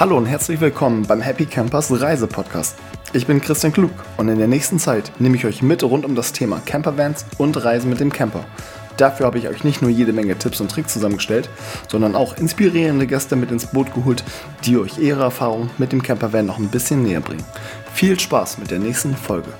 Hallo und herzlich willkommen beim Happy Campers Reise-Podcast. Ich bin Christian Klug und in der nächsten Zeit nehme ich euch mit rund um das Thema Campervans und Reisen mit dem Camper. Dafür habe ich euch nicht nur jede Menge Tipps und Tricks zusammengestellt, sondern auch inspirierende Gäste mit ins Boot geholt, die euch ihre Erfahrung mit dem Campervan noch ein bisschen näher bringen. Viel Spaß mit der nächsten Folge.